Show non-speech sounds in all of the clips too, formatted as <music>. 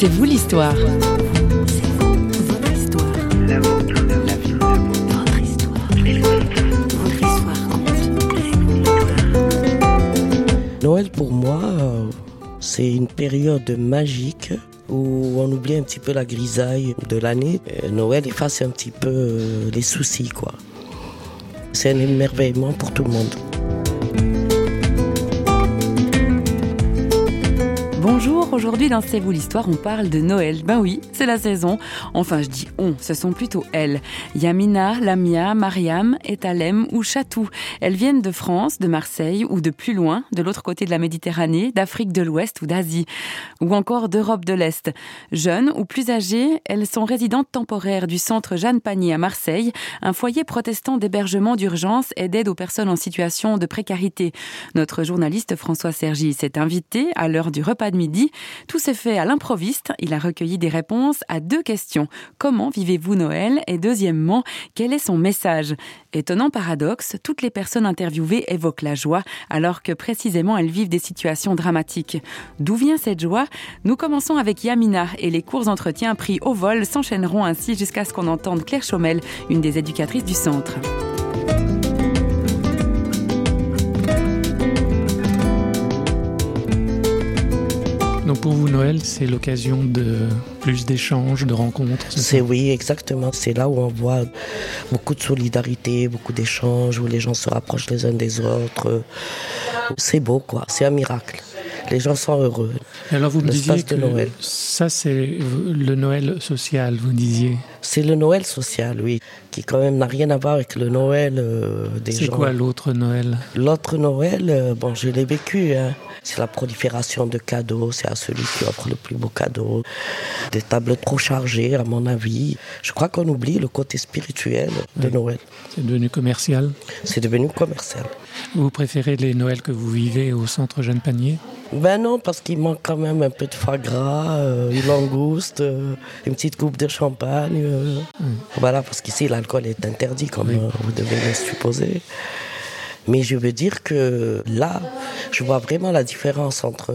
C'est vous l'histoire. Noël pour moi, euh, c'est une période magique où on oublie un petit peu la grisaille de l'année. Noël efface un petit peu euh, les soucis, quoi. C'est un émerveillement pour tout le monde. Bonjour, aujourd'hui dans C'est vous l'histoire, on parle de Noël. Ben oui, c'est la saison. Enfin, je dis on, ce sont plutôt elles. Yamina, Lamia, Mariam, Etalem ou Chatou. Elles viennent de France, de Marseille ou de plus loin, de l'autre côté de la Méditerranée, d'Afrique de l'Ouest ou d'Asie, ou encore d'Europe de l'Est. Jeunes ou plus âgées, elles sont résidentes temporaires du centre Jeanne Panier à Marseille, un foyer protestant d'hébergement d'urgence et d'aide aux personnes en situation de précarité. Notre journaliste François Sergi s'est invité à l'heure du repas de midi tout s'est fait à l'improviste. Il a recueilli des réponses à deux questions. Comment vivez-vous Noël? Et deuxièmement, quel est son message? Étonnant paradoxe, toutes les personnes interviewées évoquent la joie, alors que précisément elles vivent des situations dramatiques. D'où vient cette joie? Nous commençons avec Yamina et les courts entretiens pris au vol s'enchaîneront ainsi jusqu'à ce qu'on entende Claire Chaumel, une des éducatrices du centre. Pour vous, Noël, c'est l'occasion de plus d'échanges, de rencontres C'est oui, exactement. C'est là où on voit beaucoup de solidarité, beaucoup d'échanges, où les gens se rapprochent les uns des autres. C'est beau, quoi. C'est un miracle. Les gens sont heureux. alors vous me disiez que Noël. ça c'est le Noël social, vous disiez. C'est le Noël social, oui, qui quand même n'a rien à voir avec le Noël euh, des gens. C'est quoi l'autre Noël? L'autre Noël, euh, bon, je l'ai vécu. Hein. C'est la prolifération de cadeaux, c'est à celui qui offre le plus beau cadeau. Des tables trop chargées, à mon avis. Je crois qu'on oublie le côté spirituel de Noël. C'est devenu commercial? C'est devenu commercial. Vous préférez les Noëls que vous vivez au centre Jeanne Panier? Ben non, parce qu'il manque quand même un peu de foie gras, euh, une langouste, une petite coupe de champagne. Euh. Voilà, parce qu'ici l'alcool est interdit, comme vous devez le supposer. Mais je veux dire que là, je vois vraiment la différence entre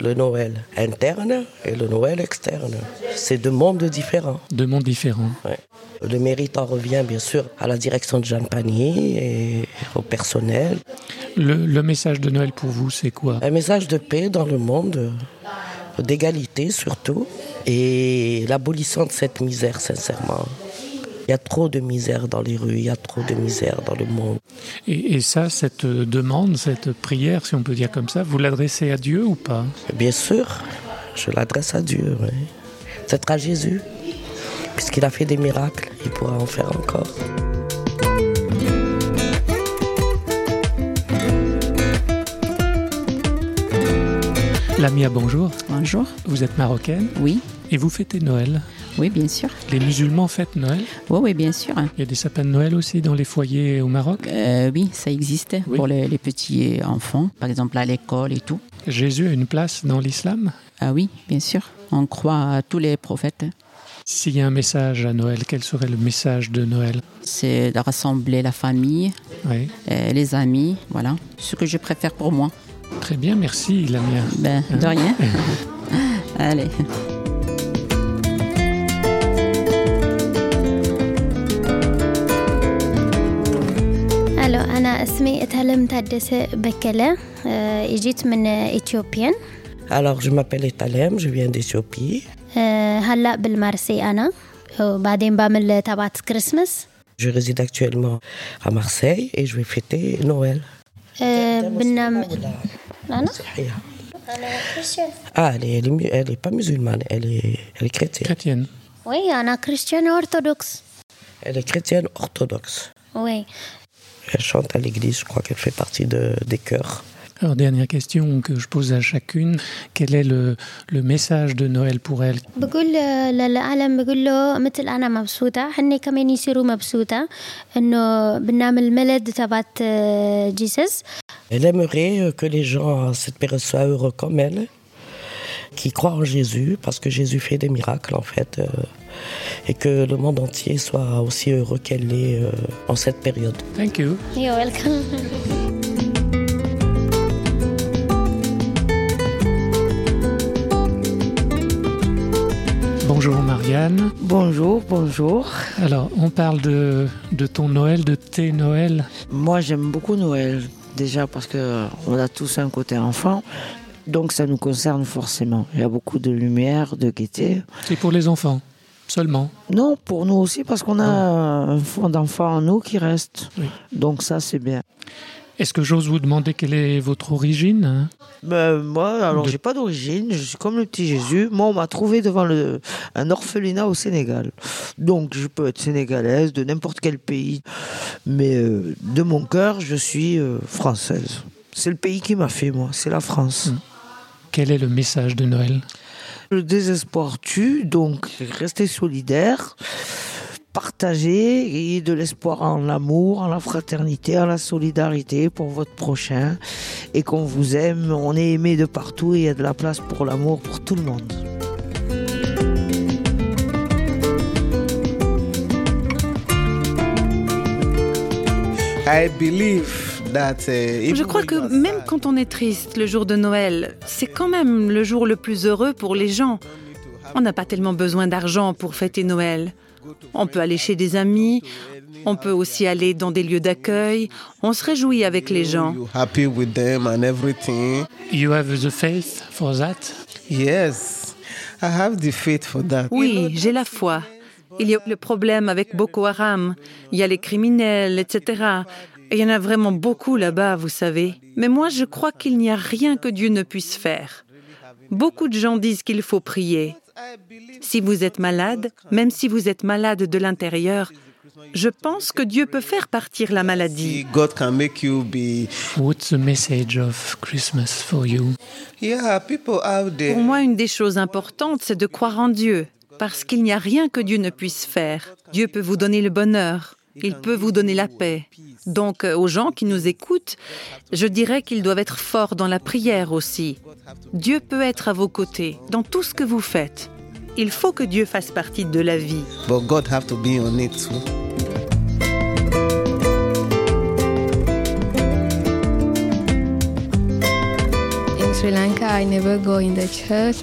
le Noël interne et le Noël externe. C'est deux mondes différents. Deux mondes différents. Le mérite en revient bien sûr à la direction de Jeanne Panier et au personnel. Le, message de Noël pour vous, c'est quoi? Un message de paix dans le monde, d'égalité surtout, et l'abolition de cette misère, sincèrement. Il y a trop de misère dans les rues, il y a trop de misère dans le monde. Et, ça, cette demande, cette prière, si on peut dire comme ça, vous l'adressez à Dieu ou pas? Bien sûr, je l'adresse à Dieu. Oui. C'est à Jésus. Puisqu'il a fait des miracles, il pourra en faire encore. Lamia, bonjour. Bonjour. Vous êtes marocaine Oui. Et vous fêtez Noël Oui, bien sûr. Les musulmans fêtent Noël Oui, oui, bien sûr. Il y a des sapins de Noël aussi dans les foyers au Maroc euh, Oui, ça existe pour les, petits enfants, par exemple à l'école et tout. Jésus a une place dans l'islam? Ah oui, bien sûr. On croit à tous les prophètes. S'il y a un message à Noël, quel serait le message de Noël? C'est de rassembler la famille, euh, les amis, voilà. Ce que je préfère pour moi. Très bien, merci Lamia. Ben, de rien. <laughs> Allez. أنا اسمي إتهلم تادس بكلة إجيت من إثيوبيا Alors je m'appelle Etalem, je viens d'Éthiopie. هلا بالمارسي أنا وبعدين بعمل تبعت كريسماس Je réside actuellement à Marseille et je vais fêter Noël. بننام أنا؟ Ah, elle est, elle, est, elle est pas musulmane, elle est, elle est chrétienne. Chrétienne. Oui, أنا chrétienne orthodoxe. Elle est chrétienne orthodoxe. Oui. Elle chante à l'église, je crois qu'elle fait partie de, des chœurs. Alors, dernière question que je pose à chacune, quel est le, le message de Noël pour elle بقول للعالم بقول له مثل أنا مبسوطة هني كمان يصيروا مبسوطة إنه بنعمل ملد تبعت جيسس elle aimerait que les gens à cette période soient heureux comme elle, qui croient en Jésus, parce que Jésus fait des miracles en fait. Euh, et que le monde entier soit aussi heureux qu'elle est euh, en cette période. Thank you. You're welcome. Bonjour Marianne. Bonjour, bonjour. Alors, on parle de, de ton Noël, de tes Noëls. Moi, j'aime beaucoup Noël. Déjà parce que on a tous un côté enfant. Donc ça nous concerne forcément. Il y a beaucoup de lumière, de gaieté. C'est pour les enfants seulement Non, pour nous aussi, parce qu'on a un fond d'enfant en nous qui reste. Donc ça, c'est bien. Est-ce que j'ose vous demander quelle est votre origine hein ben, Moi, alors, j'ai pas d'origine. Je suis comme le petit Jésus. Moi, on m'a trouvé devant le, un orphelinat au Sénégal. Donc, je peux être sénégalaise de n'importe quel pays. Mais euh, de mon cœur, je suis euh, française. C'est le pays qui m'a fait, moi. C'est la France. Hum. Quel est le message de Noël? Le désespoir tue, donc restez solidaires partager et de l'espoir en l'amour, en la fraternité, en la solidarité pour votre prochain et qu'on vous aime, on est aimé de partout et il y a de la place pour l'amour pour tout le monde. I believe Uh, Je crois que même quand on est triste le jour de Noël, c'est quand même le jour le plus heureux pour les gens. On n'a pas tellement besoin d'argent pour fêter Noël. On peut aller chez des amis, on peut aussi aller dans des lieux d'accueil. On se réjouit avec les gens. You have the faith for that? Yes, I have the faith for that. Oui, j'ai la foi. Il y a le problème avec Boko Haram, il y a les criminels, etc. Il y en a vraiment beaucoup là-bas, vous savez. Mais moi, je crois qu'il n'y a rien que Dieu ne puisse faire. Beaucoup de gens disent qu'il faut prier. Si vous êtes malade, même si vous êtes malade de l'intérieur, je pense que Dieu peut faire partir la maladie. What's the message of Christmas for you? Pour moi, une des choses importantes, c'est de croire en Dieu, parce qu'il n'y a rien que Dieu ne puisse faire. Dieu peut vous donner le bonheur, il peut vous donner la paix, donc euh, aux gens qui nous écoutent, je dirais qu'ils doivent être forts dans la prière aussi. Dieu peut être à vos côtés dans tout ce que vous faites. Il faut que Dieu fasse partie de la vie. But God have to be on it too.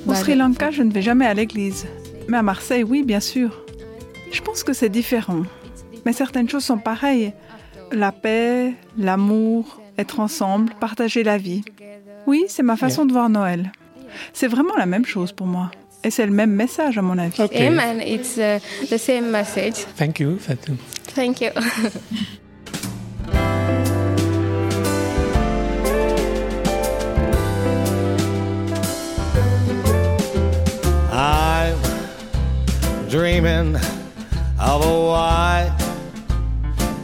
Au Sri Lanka, je ne vais jamais à l'église. Mais à Marseille, oui, bien sûr. Je pense que c'est différent. Mais certaines choses sont pareilles la paix, l'amour, être ensemble, partager la vie. Oui, c'est ma façon de voir Noël. C'est vraiment la même chose pour moi. Et c'est le même message à mon avis. Okay. Amen. It's uh, the same message. Thank you, Fatou. Thank you. I'm dreaming of a white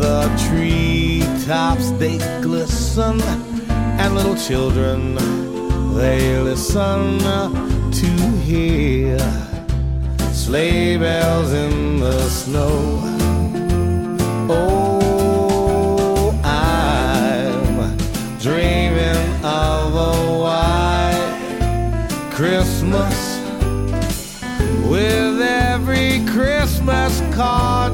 The treetops they glisten and little children they listen to hear sleigh bells in the snow. Oh, I'm dreaming of a white Christmas with every Christmas card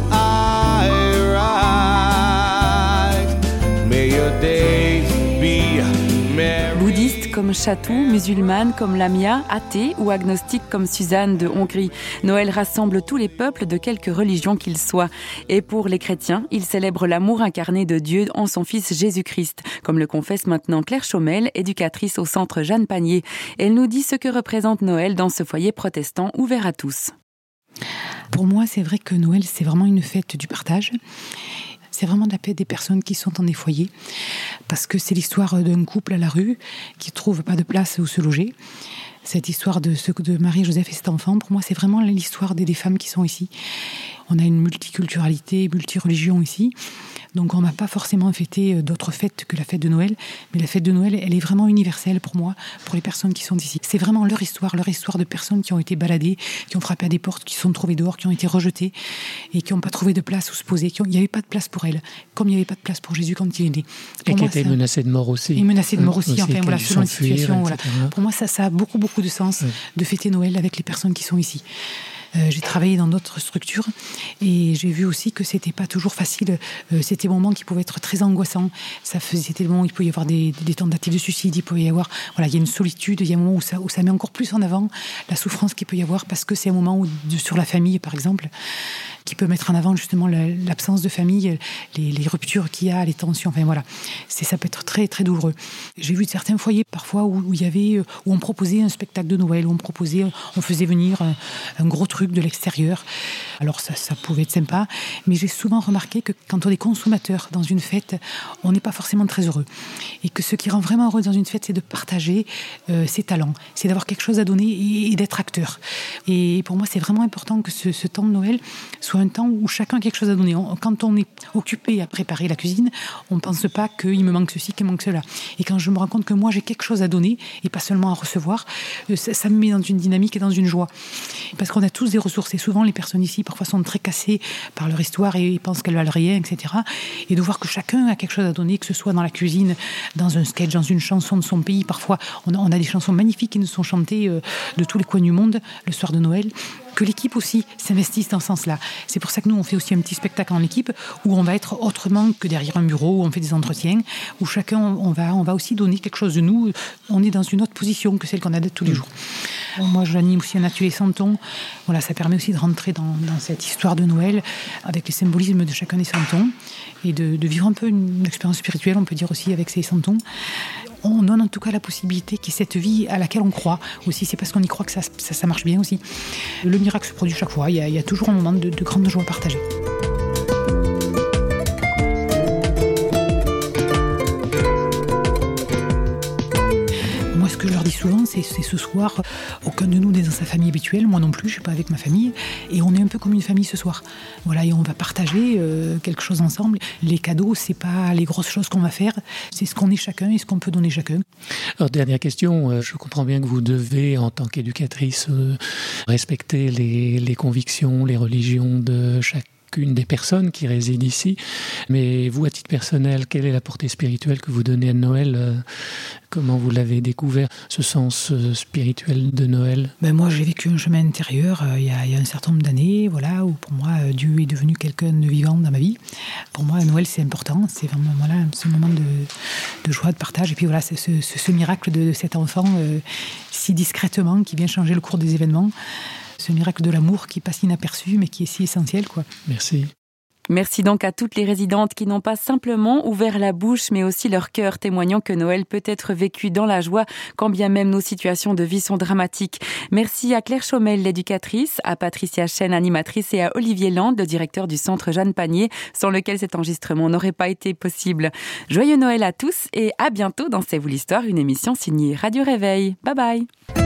Chatou, musulmane comme Lamia, athée ou agnostique comme Suzanne de Hongrie. Noël rassemble tous les peuples de quelque religion qu'ils soient. Et pour les chrétiens, il célèbre l'amour incarné de Dieu en son Fils Jésus-Christ, comme le confesse maintenant Claire Chaumel, éducatrice au centre Jeanne Panier. Elle nous dit ce que représente Noël dans ce foyer protestant ouvert à tous. Pour moi, c'est vrai que Noël, c'est vraiment une fête du partage. C'est vraiment de la paix des personnes qui sont dans des foyers, parce que c'est l'histoire d'un couple à la rue qui trouve pas de place où se loger. Cette histoire de, de Marie-Joseph et cet enfant, pour moi, c'est vraiment l'histoire des, des femmes qui sont ici. On a une multiculturalité, multireligion ici. Donc on n'a pas forcément fêté euh, d'autres fêtes que la fête de Noël, mais la fête de Noël, elle est vraiment universelle pour moi, pour les personnes qui sont ici. C'est vraiment leur histoire, leur histoire de personnes qui ont été baladées, qui ont frappé à des portes, qui sont trouvées dehors, qui ont été rejetées et qui n'ont pas trouvé de place où se poser. il n'y avait pas de place pour elles, comme il n'y avait pas de place pour Jésus quand il est né. et qui étaient menacées de mort aussi. Et menacées de mort aussi, aussi enfin voilà, selon la situation. Voilà. Pour moi, ça, ça a beaucoup, beaucoup de sens de fêter Noël avec les personnes qui sont ici. Euh, j'ai travaillé dans d'autres structures et j'ai vu aussi que c'était pas toujours facile. Euh, c'était des moments qui pouvaient être très angoissants. Ça faisait, c'était des moments où il pouvait y avoir des, tentatives de suicide, il pouvait y avoir, voilà, il y a une solitude, il y a un moment où ça, met encore plus en avant la souffrance qu'il peut y avoir parce que c'est un moment où, sur la famille, par exemple, qui peut mettre en avant justement l'absence de famille, les, ruptures qu'il y a, les tensions. Enfin voilà, c'est ça peut être très très douloureux. J'ai vu certains foyers parfois où, il y avait où on proposait un spectacle de Noël, où on proposait, on faisait venir un, gros truc de l'extérieur. Alors ça, ça pouvait être sympa, mais j'ai souvent remarqué que quand on est consommateur dans une fête, on n'est pas forcément très heureux. Et que ce qui rend vraiment heureux dans une fête, c'est de partager euh, ses talents, c'est d'avoir quelque chose à donner et, et d'être acteur. Et pour moi, c'est vraiment important que ce, ce, temps de Noël soit un temps où chacun a quelque chose à donner. On, quand on est occupé à préparer la cuisine, on ne pense pas qu'il me manque ceci, qu'il manque cela. Et quand je me rends compte que moi, j'ai quelque chose à donner et pas seulement à recevoir, euh, ça, me met dans une dynamique et dans une joie. Parce qu'on a tous des ressources. Et souvent, les personnes ici, parfois, sont très cassées par leur histoire et pensent qu'elles valent rien, etc. Et de voir que chacun a quelque chose à donner, que ce soit dans la cuisine, dans un sketch, dans une chanson de son pays. Parfois, on a, on a des chansons magnifiques qui nous sont chantées euh, de tous les coins du monde le soir de Noël que l'équipe aussi s'investisse dans ce sens-là. C'est pour ça que nous, on fait aussi un petit spectacle en équipe où on va être autrement que derrière un bureau, où on fait des entretiens, où chacun, on va, on va aussi donner quelque chose de nous. On est dans une autre position que celle qu'on a tous les jours. Moi, j'anime aussi un atelier Santon. Voilà, ça permet aussi de rentrer dans, dans, cette histoire de Noël avec les symbolismes de chacun des santons et de, de vivre un peu une, une expérience spirituelle, on peut dire aussi, avec ces santons on donne en tout cas la possibilité qu'il y ait cette vie à laquelle on croit aussi. C'est parce qu'on y croit que ça, marche bien aussi. Le miracle se produit chaque fois. Il y a, il y a toujours un moment de, de grande joie partagée. Souvent, c'est ce soir, aucun de nous n'est dans sa famille habituelle, moi non plus, je suis pas avec ma famille, et on est un peu comme une famille ce soir. Voilà, et on va partager euh, quelque chose ensemble. Les cadeaux, c'est pas les grosses choses qu'on va faire, c'est ce qu'on est chacun et ce qu'on peut donner chacun. Alors, dernière question, euh, je comprends bien que vous devez, en tant qu'éducatrice, euh, respecter les, les convictions, les religions de chaque qu'une des personnes qui résident ici. Mais vous, à titre personnel, quelle est la portée spirituelle que vous donnez à Noël euh, Comment vous l'avez découvert, ce sens euh, spirituel de Noël? Ben Moi, j'ai vécu un chemin intérieur euh, il, y a, un certain nombre d'années, voilà, où pour moi, Dieu est devenu quelqu'un de vivant dans ma vie. Pour moi, Noël, c'est important. C'est vraiment ce moment de, joie, de partage. Et puis voilà, ce, miracle de, cet enfant si discrètement qui vient changer le cours des événements ce miracle de l'amour qui passe inaperçu mais qui est si essentiel quoi. Merci. Merci donc à toutes les résidentes qui n'ont pas simplement ouvert la bouche, mais aussi leur cœur, témoignant que Noël peut être vécu dans la joie, quand bien même nos situations de vie sont dramatiques. Merci à Claire Chaumel, l'éducatrice, à Patricia Chen, animatrice, et à Olivier Land, le directeur du centre Jeanne Panier, sans lequel cet enregistrement n'aurait pas été possible. Joyeux Noël à tous et à bientôt dans C'est vous l'histoire, une émission signée Radio Réveil. Bye bye.